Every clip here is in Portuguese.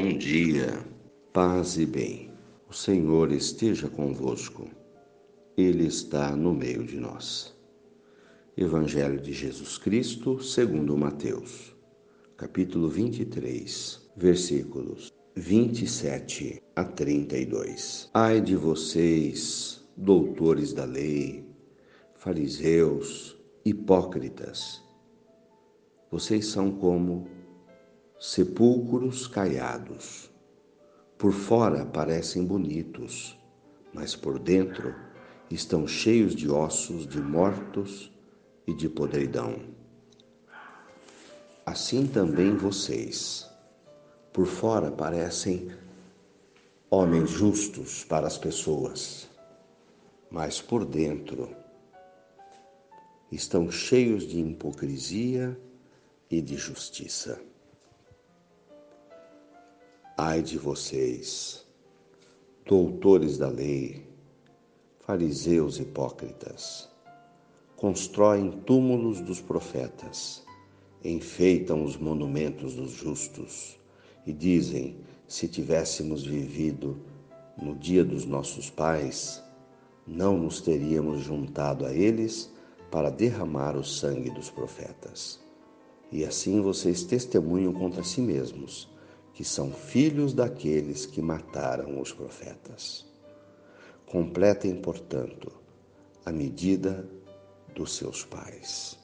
bom dia, paz e bem. O Senhor esteja convosco, Ele está no meio de nós. Evangelho de Jesus Cristo, segundo Mateus, capítulo 23, versículos 27 a 32. Ai de vocês, doutores da lei, fariseus, hipócritas, vocês são como sepulcros caiados. Por fora parecem bonitos, mas por dentro estão cheios de ossos de mortos e de podridão. Assim também vocês, por fora parecem homens justos para as pessoas, mas por dentro estão cheios de hipocrisia e de justiça. Ai de vocês, doutores da lei, fariseus hipócritas, constroem túmulos dos profetas, enfeitam os monumentos dos justos e dizem: se tivéssemos vivido no dia dos nossos pais, não nos teríamos juntado a eles para derramar o sangue dos profetas. E assim vocês testemunham contra si mesmos que são filhos daqueles que mataram os profetas. Completem, portanto, a medida dos seus pais.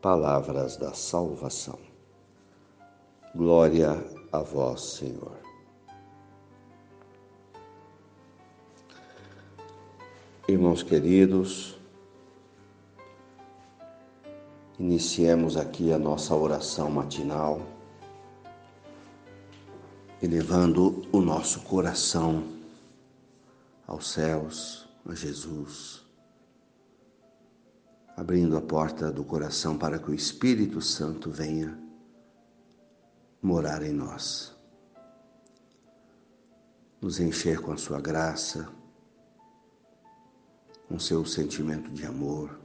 Palavras da salvação. Glória a vós, Senhor. Irmãos queridos, iniciemos aqui a nossa oração matinal elevando o nosso coração aos céus, a Jesus, abrindo a porta do coração para que o Espírito Santo venha morar em nós, nos encher com a sua graça, com seu sentimento de amor,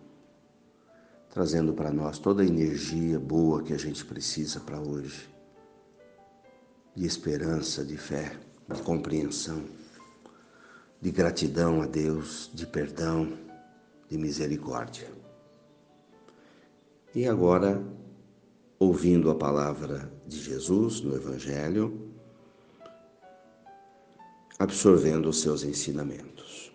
trazendo para nós toda a energia boa que a gente precisa para hoje de esperança, de fé, de compreensão, de gratidão a Deus, de perdão, de misericórdia. E agora, ouvindo a palavra de Jesus no Evangelho, absorvendo os seus ensinamentos.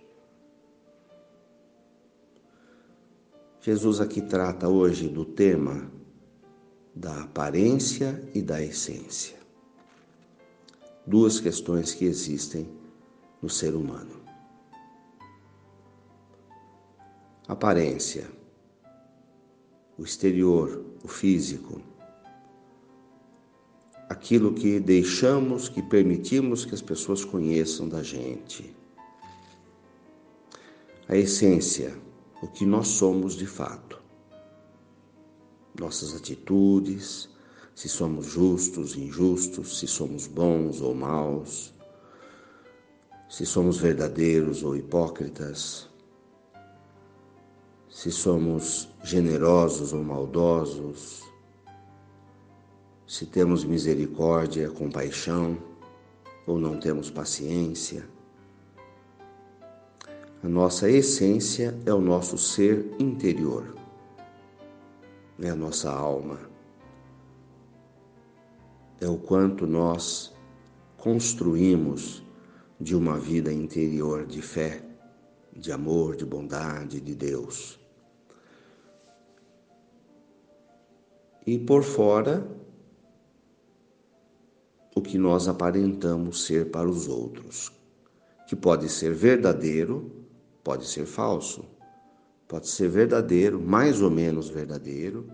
Jesus aqui trata hoje do tema da aparência e da essência duas questões que existem no ser humano. Aparência, o exterior, o físico, aquilo que deixamos, que permitimos que as pessoas conheçam da gente. A essência, o que nós somos de fato. Nossas atitudes, se somos justos, injustos, se somos bons ou maus, se somos verdadeiros ou hipócritas, se somos generosos ou maldosos, se temos misericórdia, compaixão ou não temos paciência. A nossa essência é o nosso ser interior, é a nossa alma é o quanto nós construímos de uma vida interior de fé, de amor, de bondade de Deus. E por fora, o que nós aparentamos ser para os outros, que pode ser verdadeiro, pode ser falso, pode ser verdadeiro, mais ou menos verdadeiro,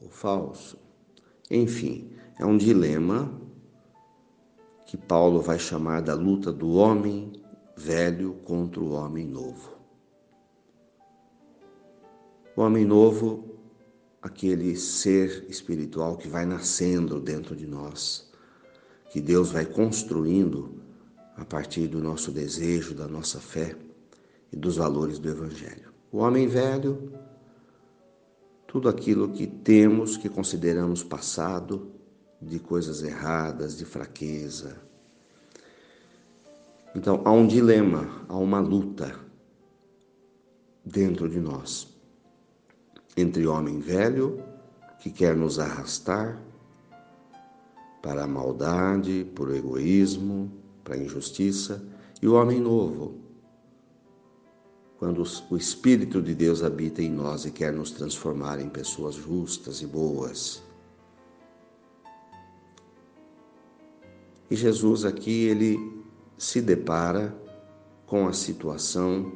ou falso. Enfim, é um dilema que Paulo vai chamar da luta do homem velho contra o homem novo. O homem novo, aquele ser espiritual que vai nascendo dentro de nós, que Deus vai construindo a partir do nosso desejo, da nossa fé e dos valores do Evangelho. O homem velho, tudo aquilo que temos, que consideramos passado, de coisas erradas, de fraqueza. Então há um dilema, há uma luta dentro de nós entre homem velho que quer nos arrastar para a maldade, para o egoísmo, para a injustiça, e o homem novo, quando o Espírito de Deus habita em nós e quer nos transformar em pessoas justas e boas. E Jesus aqui ele se depara com a situação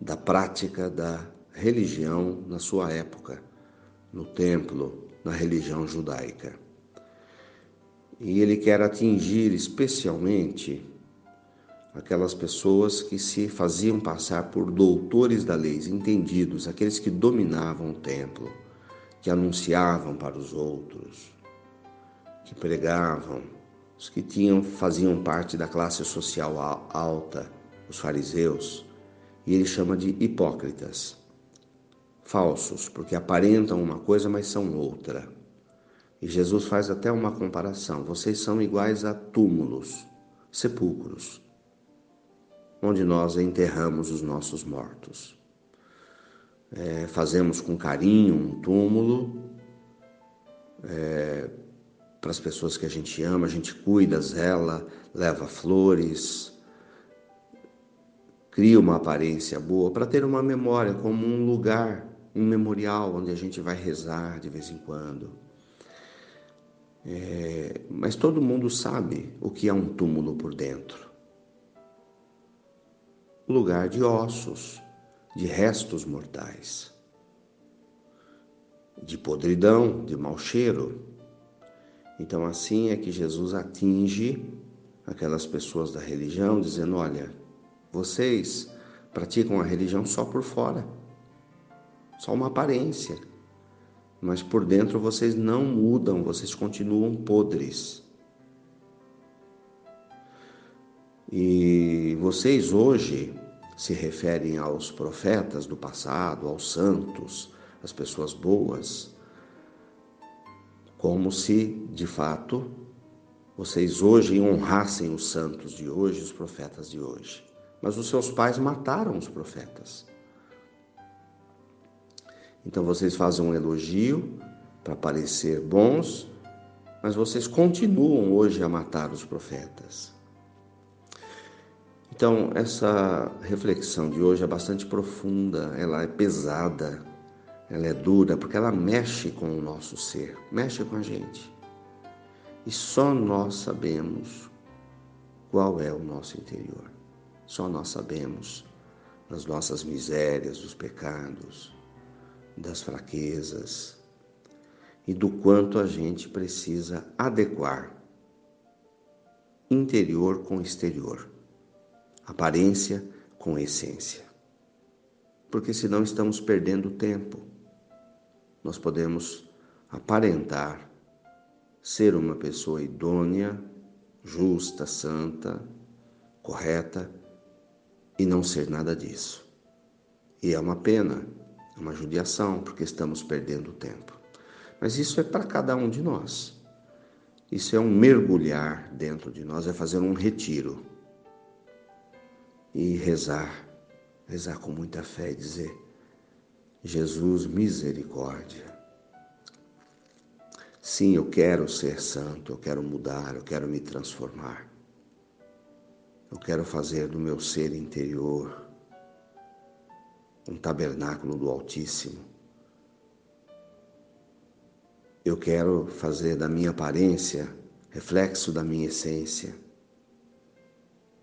da prática da religião na sua época, no templo, na religião judaica. E ele quer atingir especialmente aquelas pessoas que se faziam passar por doutores da lei, entendidos, aqueles que dominavam o templo, que anunciavam para os outros, que pregavam, os que tinham faziam parte da classe social alta, os fariseus, e ele chama de hipócritas, falsos, porque aparentam uma coisa, mas são outra. E Jesus faz até uma comparação: vocês são iguais a túmulos, sepulcros, onde nós enterramos os nossos mortos. É, fazemos com carinho um túmulo é, para as pessoas que a gente ama, a gente cuida dela, leva flores, cria uma aparência boa para ter uma memória, como um lugar, um memorial onde a gente vai rezar de vez em quando. É, mas todo mundo sabe o que é um túmulo por dentro lugar de ossos, de restos mortais, de podridão, de mau cheiro. Então, assim é que Jesus atinge aquelas pessoas da religião, dizendo: olha, vocês praticam a religião só por fora, só uma aparência, mas por dentro vocês não mudam, vocês continuam podres. E vocês hoje se referem aos profetas do passado, aos santos, às pessoas boas, como se, de fato, vocês hoje honrassem os santos de hoje, os profetas de hoje. Mas os seus pais mataram os profetas. Então vocês fazem um elogio para parecer bons, mas vocês continuam hoje a matar os profetas. Então, essa reflexão de hoje é bastante profunda, ela é pesada, ela é dura, porque ela mexe com o nosso ser, mexe com a gente. E só nós sabemos qual é o nosso interior. Só nós sabemos das nossas misérias, dos pecados, das fraquezas e do quanto a gente precisa adequar interior com exterior aparência com essência. Porque senão estamos perdendo tempo. Nós podemos aparentar ser uma pessoa idônea, justa, santa, correta e não ser nada disso. E é uma pena, é uma judiação, porque estamos perdendo tempo. Mas isso é para cada um de nós. Isso é um mergulhar dentro de nós, é fazer um retiro e rezar, rezar com muita fé e dizer: Jesus, misericórdia. Sim, eu quero ser santo, eu quero mudar, eu quero me transformar. Eu quero fazer do meu ser interior um tabernáculo do Altíssimo. Eu quero fazer da minha aparência reflexo da minha essência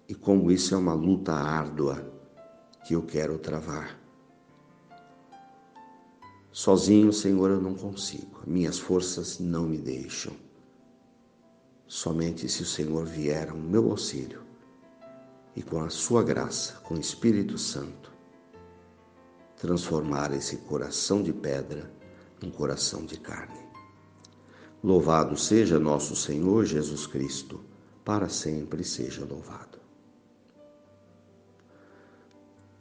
e como isso é uma luta árdua que eu quero travar. Sozinho, Senhor, eu não consigo, minhas forças não me deixam. Somente se o Senhor vier ao meu auxílio e com a sua graça, com o Espírito Santo, transformar esse coração de pedra num coração de carne. Louvado seja nosso Senhor Jesus Cristo, para sempre seja louvado.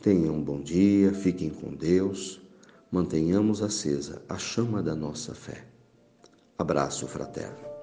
Tenham um bom dia, fiquem com Deus, mantenhamos acesa a chama da nossa fé. Abraço fraterno.